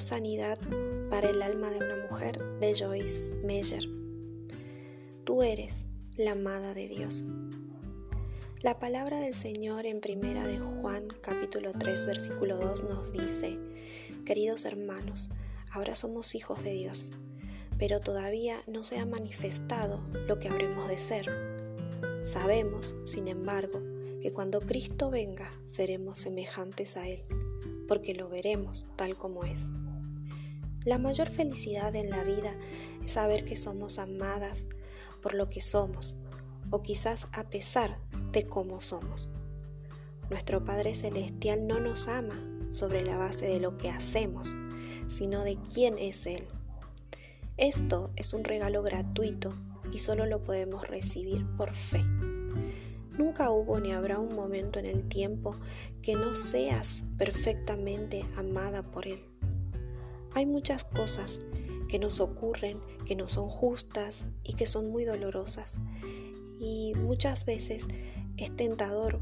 Sanidad para el alma de una mujer de Joyce Meyer. Tú eres la amada de Dios. La palabra del Señor en primera de Juan capítulo 3 versículo 2 nos dice, queridos hermanos, ahora somos hijos de Dios, pero todavía no se ha manifestado lo que habremos de ser. Sabemos, sin embargo, que cuando Cristo venga seremos semejantes a Él, porque lo veremos tal como es. La mayor felicidad en la vida es saber que somos amadas por lo que somos, o quizás a pesar de cómo somos. Nuestro Padre Celestial no nos ama sobre la base de lo que hacemos, sino de quién es Él. Esto es un regalo gratuito y solo lo podemos recibir por fe. Nunca hubo ni habrá un momento en el tiempo que no seas perfectamente amada por Él. Hay muchas cosas que nos ocurren, que no son justas y que son muy dolorosas. Y muchas veces es tentador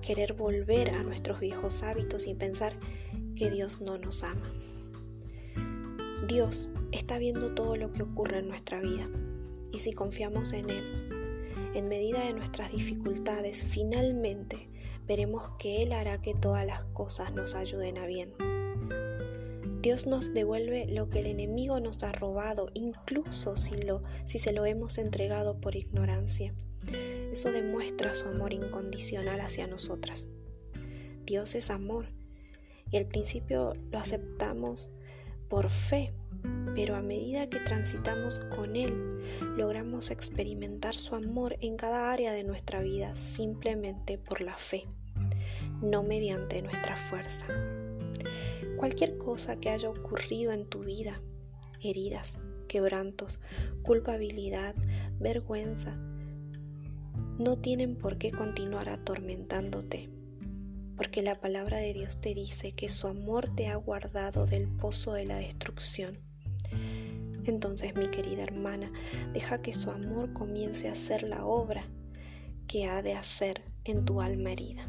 querer volver a nuestros viejos hábitos y pensar que Dios no nos ama. Dios está viendo todo lo que ocurre en nuestra vida y si confiamos en Él, en medida de nuestras dificultades, finalmente veremos que Él hará que todas las cosas nos ayuden a bien. Dios nos devuelve lo que el enemigo nos ha robado, incluso si, lo, se lo hemos entregado por ignorancia. Eso demuestra su amor incondicional hacia nosotras. Dios es amor y al principio lo aceptamos por fe, pero a medida que transitamos con Él, logramos experimentar su amor en cada área de nuestra vida simplemente por la fe, no mediante nuestra fuerza. Cualquier cosa que haya ocurrido en tu vida, heridas, quebrantos, culpabilidad, vergüenza, no tienen por qué continuar atormentándote, porque la palabra de Dios te dice que su amor te ha guardado del pozo de la destrucción. Entonces, mi querida hermana, deja que su amor comience a hacer la obra que ha de hacer en tu alma herida.